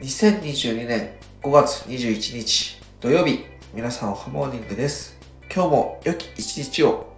2022年5月21日土曜日皆さんおはモーニングです。今日も良き一日を。